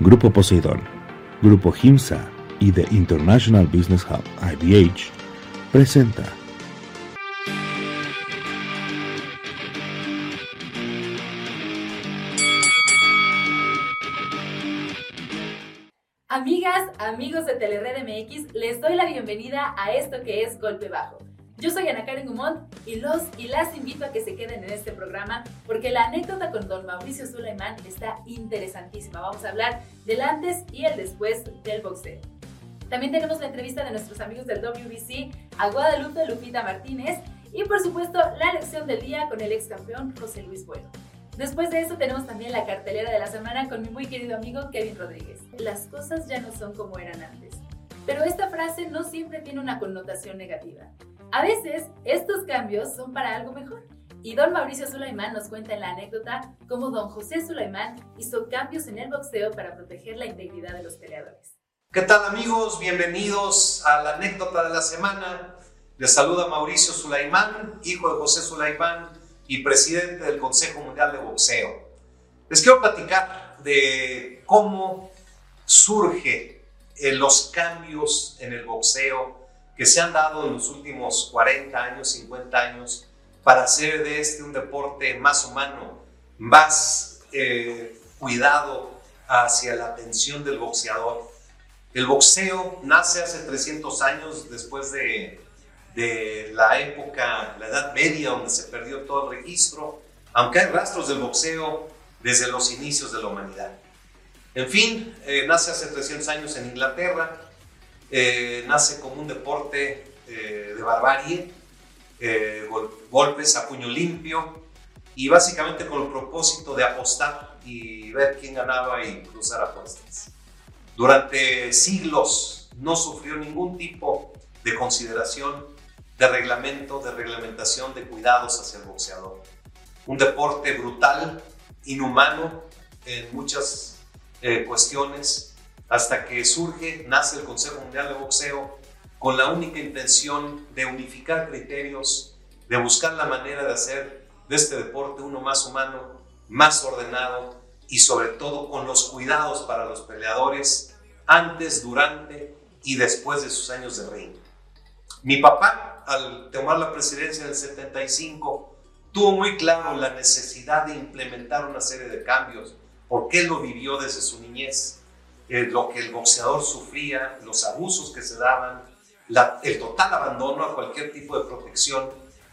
Grupo Poseidón, Grupo Himsa y The International Business Hub IBH presenta Amigas, amigos de Telered MX, les doy la bienvenida a esto que es Golpe Bajo. Yo soy Ana Karen Gumont y los y las invito a que se queden en este programa porque la anécdota con don Mauricio Sulaimán está interesantísima. Vamos a hablar del antes y el después del boxeo. También tenemos la entrevista de nuestros amigos del WBC a Guadalupe Lupita Martínez y por supuesto la lección del día con el ex campeón José Luis Bueno. Después de eso tenemos también la cartelera de la semana con mi muy querido amigo Kevin Rodríguez. Las cosas ya no son como eran antes. Pero esta frase no siempre tiene una connotación negativa. A veces estos cambios son para algo mejor. Y don Mauricio Sulaimán nos cuenta en la anécdota cómo don José Sulaimán hizo cambios en el boxeo para proteger la integridad de los peleadores. ¿Qué tal amigos? Bienvenidos a la anécdota de la semana. Les saluda Mauricio Sulaimán, hijo de José Sulaimán y presidente del Consejo Mundial de Boxeo. Les quiero platicar de cómo surge eh, los cambios en el boxeo que se han dado en los últimos 40 años, 50 años, para hacer de este un deporte más humano, más eh, cuidado hacia la atención del boxeador. El boxeo nace hace 300 años después de la época, la Edad Media, donde se perdió todo el registro, aunque hay rastros del boxeo desde los inicios de la humanidad. En fin, eh, nace hace 300 años en Inglaterra, eh, nace como un deporte eh, de barbarie, golpes a puño limpio y básicamente con el propósito de apostar y ver quién ganaba y cruzar apuestas. Durante siglos no sufrió ningún tipo de consideración de reglamento, de reglamentación, de cuidados hacia el boxeador. Un deporte brutal, inhumano en muchas eh, cuestiones, hasta que surge, nace el Consejo Mundial de Boxeo con la única intención de unificar criterios, de buscar la manera de hacer de este deporte uno más humano, más ordenado y sobre todo con los cuidados para los peleadores antes, durante y después de sus años de ring. Mi papá, al tomar la presidencia en el 75, tuvo muy claro la necesidad de implementar una serie de cambios, porque él lo vivió desde su niñez, eh, lo que el boxeador sufría, los abusos que se daban, el total abandono a cualquier tipo de protección.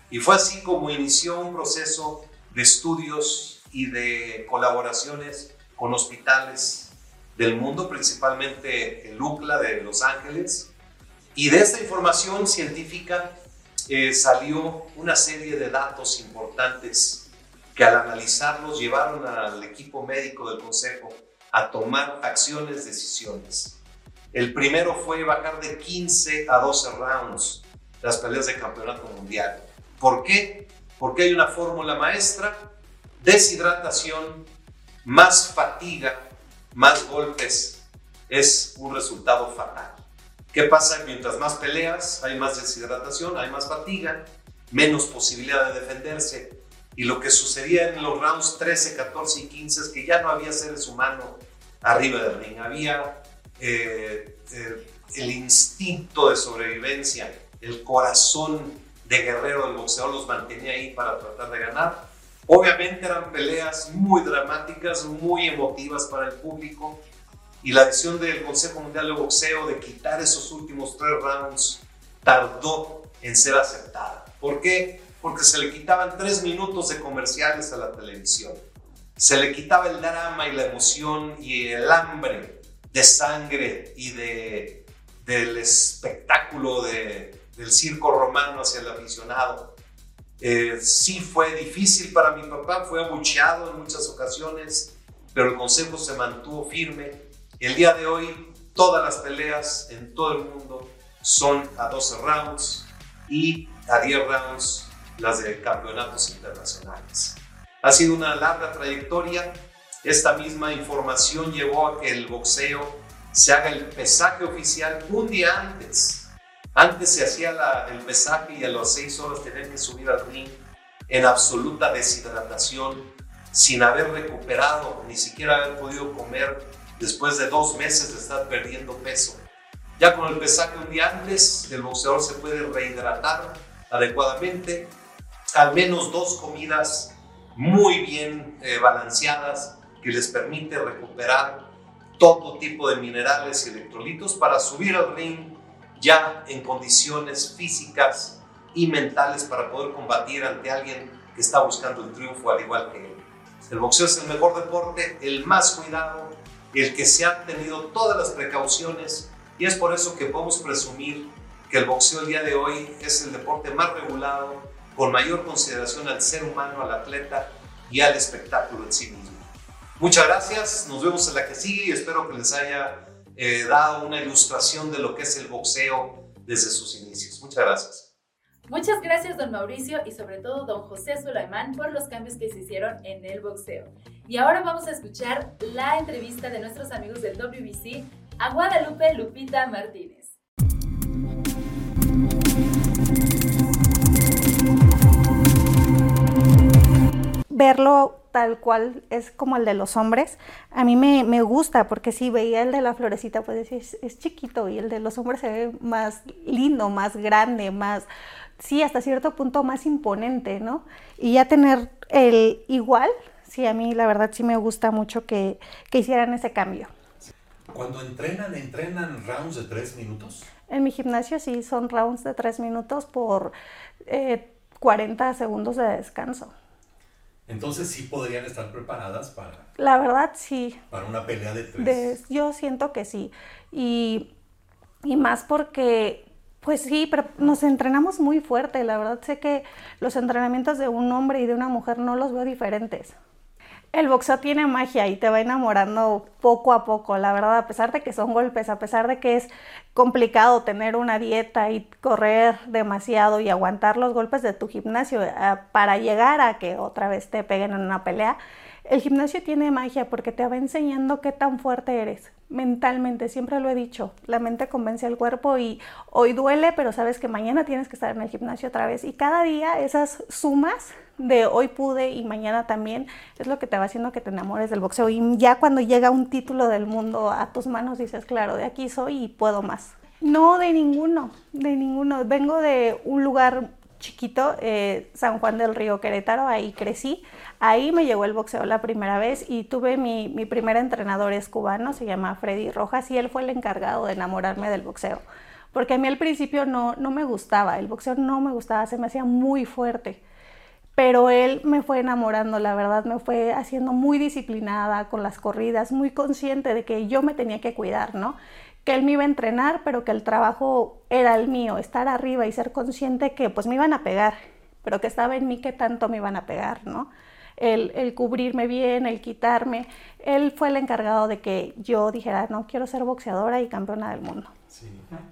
Y fue así como inició un proceso de estudios y de colaboraciones con hospitales del mundo, principalmente el UCLA de Los Ángeles, y de esta información científica eh, salió una serie de datos importantes que al analizarlos llevaron al equipo médico del Consejo a tomar acciones, decisiones. El primero fue bajar de 15 a 12 rounds las peleas de campeonato mundial. ¿Por qué? Porque hay una fórmula maestra, deshidratación, más fatiga, más golpes, es un resultado fatal. ¿Qué pasa? Mientras más peleas, hay más deshidratación, hay más fatiga, menos posibilidad de defenderse. Y lo que sucedía en los rounds 13, 14 y 15 es que ya no había seres humanos arriba del ring, había eh, eh, el instinto de sobrevivencia, el corazón de guerrero del boxeador los mantenía ahí para tratar de ganar. Obviamente eran peleas muy dramáticas, muy emotivas para el público, y la decisión del Consejo Mundial de Boxeo de quitar esos últimos tres rounds tardó en ser aceptada. ¿Por qué? Porque se le quitaban tres minutos de comerciales a la televisión. Se le quitaba el drama y la emoción y el hambre de sangre y de, del espectáculo de, del circo romano hacia el aficionado. Eh, sí fue difícil para mi papá, fue abucheado en muchas ocasiones, pero el consejo se mantuvo firme el día de hoy, todas las peleas en todo el mundo son a 12 rounds y a 10 rounds las de campeonatos internacionales. Ha sido una larga trayectoria. Esta misma información llevó a que el boxeo se haga el pesaje oficial un día antes. Antes se hacía el pesaje y a las 6 horas tenían que subir al ring en absoluta deshidratación, sin haber recuperado, ni siquiera haber podido comer después de dos meses de estar perdiendo peso. Ya con el pesaje un día antes, el boxeador se puede rehidratar adecuadamente, al menos dos comidas muy bien eh, balanceadas que les permite recuperar todo tipo de minerales y electrolitos para subir al ring ya en condiciones físicas y mentales para poder combatir ante alguien que está buscando el triunfo al igual que él. El boxeo es el mejor deporte, el más cuidado, el que se han tenido todas las precauciones y es por eso que podemos presumir que el boxeo el día de hoy es el deporte más regulado, con mayor consideración al ser humano, al atleta y al espectáculo en sí mismo. Muchas gracias, nos vemos en la que sigue y espero que les haya eh, dado una ilustración de lo que es el boxeo desde sus inicios. Muchas gracias. Muchas gracias, don Mauricio, y sobre todo don José Sulaimán por los cambios que se hicieron en el boxeo. Y ahora vamos a escuchar la entrevista de nuestros amigos del WBC a Guadalupe Lupita Martínez. Verlo tal cual es como el de los hombres, a mí me, me gusta porque si veía el de la florecita, pues es, es chiquito y el de los hombres se ve más lindo, más grande, más, sí, hasta cierto punto más imponente, ¿no? Y ya tener el igual, sí, a mí la verdad sí me gusta mucho que, que hicieran ese cambio. Cuando entrenan, ¿entrenan rounds de tres minutos? En mi gimnasio sí, son rounds de tres minutos por eh, 40 segundos de descanso. Entonces sí podrían estar preparadas para... La verdad sí. Para una pelea de tres. De, yo siento que sí. Y, y más porque pues sí, pero nos entrenamos muy fuerte. La verdad sé que los entrenamientos de un hombre y de una mujer no los veo diferentes. El boxeo tiene magia y te va enamorando poco a poco, la verdad, a pesar de que son golpes, a pesar de que es complicado tener una dieta y correr demasiado y aguantar los golpes de tu gimnasio eh, para llegar a que otra vez te peguen en una pelea, el gimnasio tiene magia porque te va enseñando qué tan fuerte eres mentalmente, siempre lo he dicho, la mente convence al cuerpo y hoy duele, pero sabes que mañana tienes que estar en el gimnasio otra vez y cada día esas sumas de hoy pude y mañana también es lo que te va haciendo que te enamores del boxeo y ya cuando llega un título del mundo a tus manos dices, claro, de aquí soy y puedo más. No, de ninguno, de ninguno. Vengo de un lugar chiquito, eh, San Juan del Río Querétaro, ahí crecí. Ahí me llegó el boxeo la primera vez y tuve mi, mi primer entrenador es cubano, se llama Freddy Rojas y él fue el encargado de enamorarme del boxeo. Porque a mí al principio no, no me gustaba, el boxeo no me gustaba, se me hacía muy fuerte. Pero él me fue enamorando, la verdad, me fue haciendo muy disciplinada con las corridas, muy consciente de que yo me tenía que cuidar, ¿no? Que él me iba a entrenar, pero que el trabajo era el mío, estar arriba y ser consciente que pues me iban a pegar, pero que estaba en mí que tanto me iban a pegar, ¿no? El, el, cubrirme bien, el quitarme. Él fue el encargado de que yo dijera, no, quiero ser boxeadora y campeona del mundo. Sí.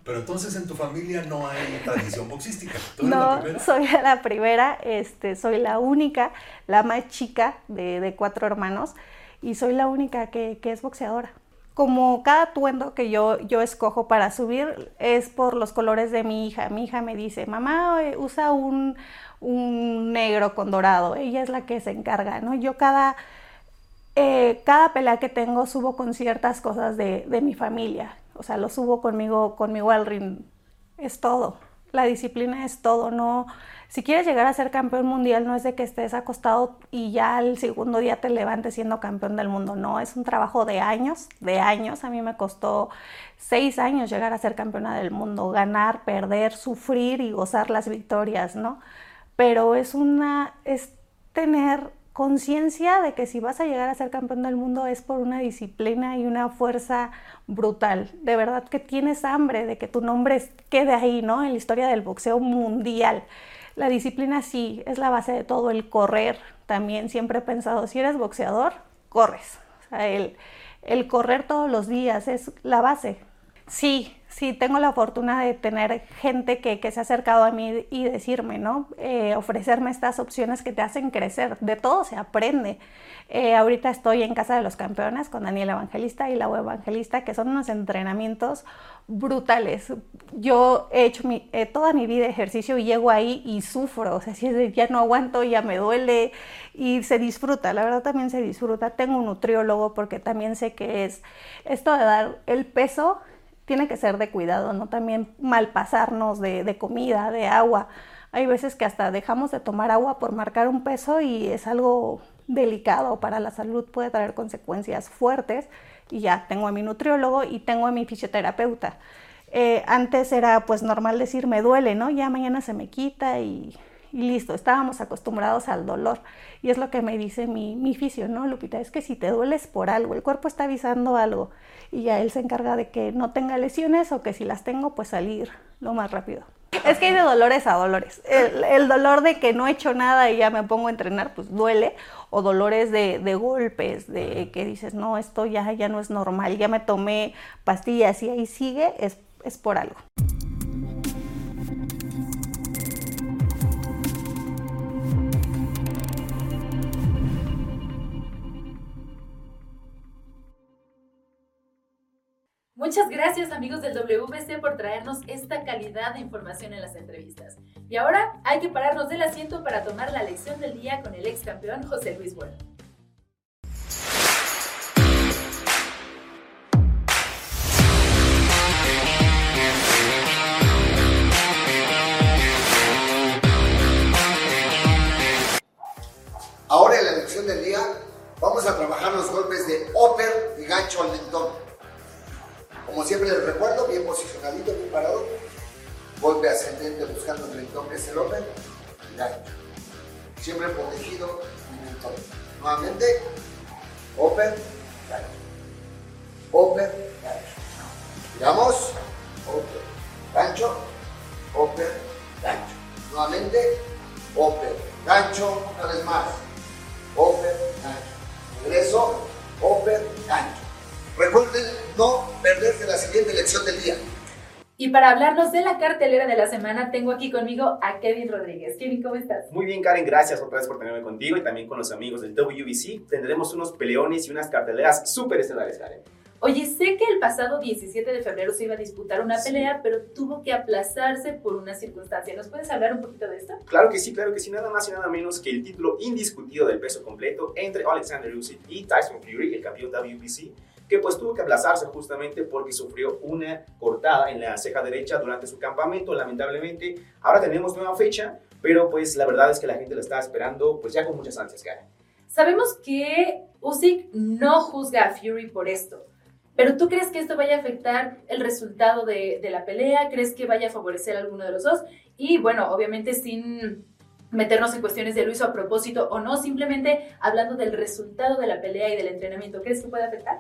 Pero entonces en tu familia no hay tradición boxística. ¿Tú no, la soy la primera, este, soy la única, la más chica de, de cuatro hermanos y soy la única que, que es boxeadora como cada atuendo que yo, yo escojo para subir es por los colores de mi hija. Mi hija me dice, mamá, usa un, un negro con dorado. Ella es la que se encarga, ¿no? Yo cada, eh, cada pelea que tengo subo con ciertas cosas de, de, mi familia. O sea, lo subo conmigo, conmigo al ring. Es todo. La disciplina es todo, no si quieres llegar a ser campeón mundial, no es de que estés acostado y ya el segundo día te levantes siendo campeón del mundo. No, es un trabajo de años, de años. A mí me costó seis años llegar a ser campeona del mundo, ganar, perder, sufrir y gozar las victorias, ¿no? Pero es una, es tener conciencia de que si vas a llegar a ser campeón del mundo es por una disciplina y una fuerza brutal. De verdad que tienes hambre de que tu nombre quede ahí, ¿no? En la historia del boxeo mundial. La disciplina sí es la base de todo, el correr también. Siempre he pensado, si eres boxeador, corres. O sea, el, el correr todos los días es la base. Sí, sí tengo la fortuna de tener gente que, que se ha acercado a mí y decirme, ¿no? Eh, ofrecerme estas opciones que te hacen crecer. De todo se aprende. Eh, ahorita estoy en Casa de los Campeones con Daniel Evangelista y la web Evangelista, que son unos entrenamientos brutales. Yo he hecho eh, toda mi vida ejercicio y llego ahí y sufro, o sea, si ya no aguanto, ya me duele y se disfruta, la verdad también se disfruta. Tengo un nutriólogo porque también sé que es esto de dar el peso tiene que ser de cuidado, ¿no? También malpasarnos de, de comida, de agua. Hay veces que hasta dejamos de tomar agua por marcar un peso y es algo delicado para la salud, puede traer consecuencias fuertes. Y ya tengo a mi nutriólogo y tengo a mi fisioterapeuta. Eh, antes era pues normal decir me duele, ¿no? Ya mañana se me quita y, y, listo, estábamos acostumbrados al dolor. Y es lo que me dice mi, mi fisio, ¿no, Lupita? Es que si te dueles por algo, el cuerpo está avisando algo y ya él se encarga de que no tenga lesiones o que si las tengo, pues salir lo más rápido. Es que hay de dolores a dolores. El, el, dolor de que no he hecho nada y ya me pongo a entrenar, pues duele. O dolores de, de, golpes, de que dices, no, esto ya, ya no es normal, ya me tomé pastillas y ahí sigue, es, es por algo. Muchas gracias amigos del WBC por traernos esta calidad de información en las entrevistas. Y ahora hay que pararnos del asiento para tomar la lección del día con el ex campeón José Luis Bueno. Ahora en la lección del día vamos a trabajar los golpes de upper y gancho al. Como siempre les recuerdo, bien posicionadito, bien parado. Golpe ascendente buscando el mentón que es el open gancho. Siempre protegido mi mentón. Nuevamente, open, gancho. Open, gancho. Giramos, open, gancho, open, gancho. Nuevamente, open, gancho, una vez más. Open, gancho. Regreso, open, gancho. No perderse la siguiente lección del día. Y para hablarnos de la cartelera de la semana, tengo aquí conmigo a Kevin Rodríguez. Kevin, ¿cómo estás? Muy bien, Karen, gracias otra vez por tenerme contigo y también con los amigos del WBC. Tendremos unos peleones y unas carteleras súper estelares, Karen. Oye, sé que el pasado 17 de febrero se iba a disputar una sí. pelea, pero tuvo que aplazarse por una circunstancia. ¿Nos puedes hablar un poquito de esto? Claro que sí, claro que sí. Nada más y nada menos que el título indiscutido del peso completo entre Alexander Usyk y Tyson Fury, el campeón WBC que pues tuvo que aplazarse justamente porque sufrió una cortada en la ceja derecha durante su campamento, lamentablemente. Ahora tenemos nueva fecha, pero pues la verdad es que la gente la está esperando pues ya con muchas ansias, Karen. Sabemos que Usyk no juzga a Fury por esto, pero ¿tú crees que esto vaya a afectar el resultado de, de la pelea? ¿Crees que vaya a favorecer a alguno de los dos? Y bueno, obviamente sin meternos en cuestiones de lo hizo a propósito o no, simplemente hablando del resultado de la pelea y del entrenamiento, ¿crees que puede afectar?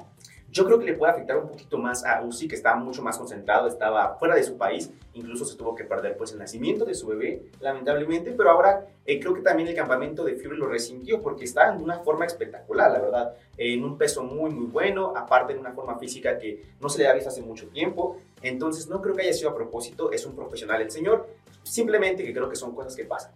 Yo creo que le puede afectar un poquito más a Uzi, que estaba mucho más concentrado, estaba fuera de su país, incluso se tuvo que perder pues el nacimiento de su bebé, lamentablemente, pero ahora eh, creo que también el campamento de Fury lo resintió porque está en una forma espectacular, la verdad, en un peso muy muy bueno, aparte en una forma física que no se le ha visto hace mucho tiempo, entonces no creo que haya sido a propósito, es un profesional el señor, simplemente que creo que son cosas que pasan.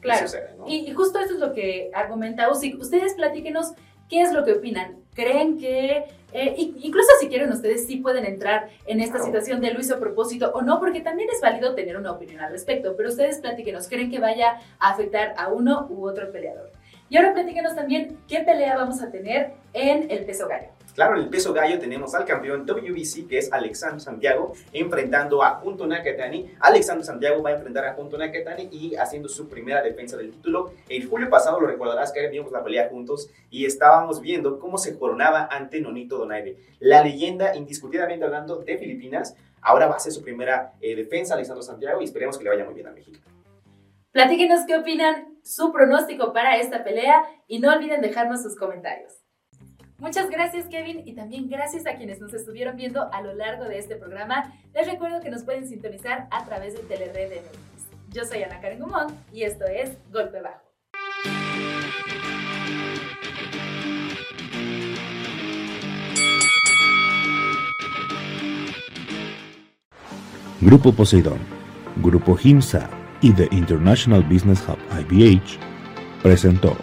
Claro, sucede, ¿no? y, y justo eso es lo que argumenta Uzi. Ustedes platíquenos ¿Qué es lo que opinan? ¿Creen que, eh, incluso si quieren ustedes, sí pueden entrar en esta situación de hizo a propósito o no? Porque también es válido tener una opinión al respecto, pero ustedes platíquenos, ¿creen que vaya a afectar a uno u otro peleador? Y ahora platíquenos también qué pelea vamos a tener en el peso gallo. Claro, en el peso gallo tenemos al campeón WBC, que es Alexandre Santiago, enfrentando a Junto Nakatani. Alexandre Santiago va a enfrentar a Junto Nakatani y haciendo su primera defensa del título. El julio pasado, lo recordarás, que vimos la pelea juntos y estábamos viendo cómo se coronaba ante Nonito Donaire. La leyenda, indiscutidamente hablando, de Filipinas, ahora va a hacer su primera eh, defensa, Alexandre Santiago, y esperemos que le vaya muy bien a México. Platíquenos qué opinan, su pronóstico para esta pelea y no olviden dejarnos sus comentarios. Muchas gracias Kevin y también gracias a quienes nos estuvieron viendo a lo largo de este programa. Les recuerdo que nos pueden sintonizar a través de Telered MX. Yo soy Ana Karen Gumón y esto es Golpe Bajo. Grupo Poseidón, Grupo HIMSA y The International Business Hub IBH presentó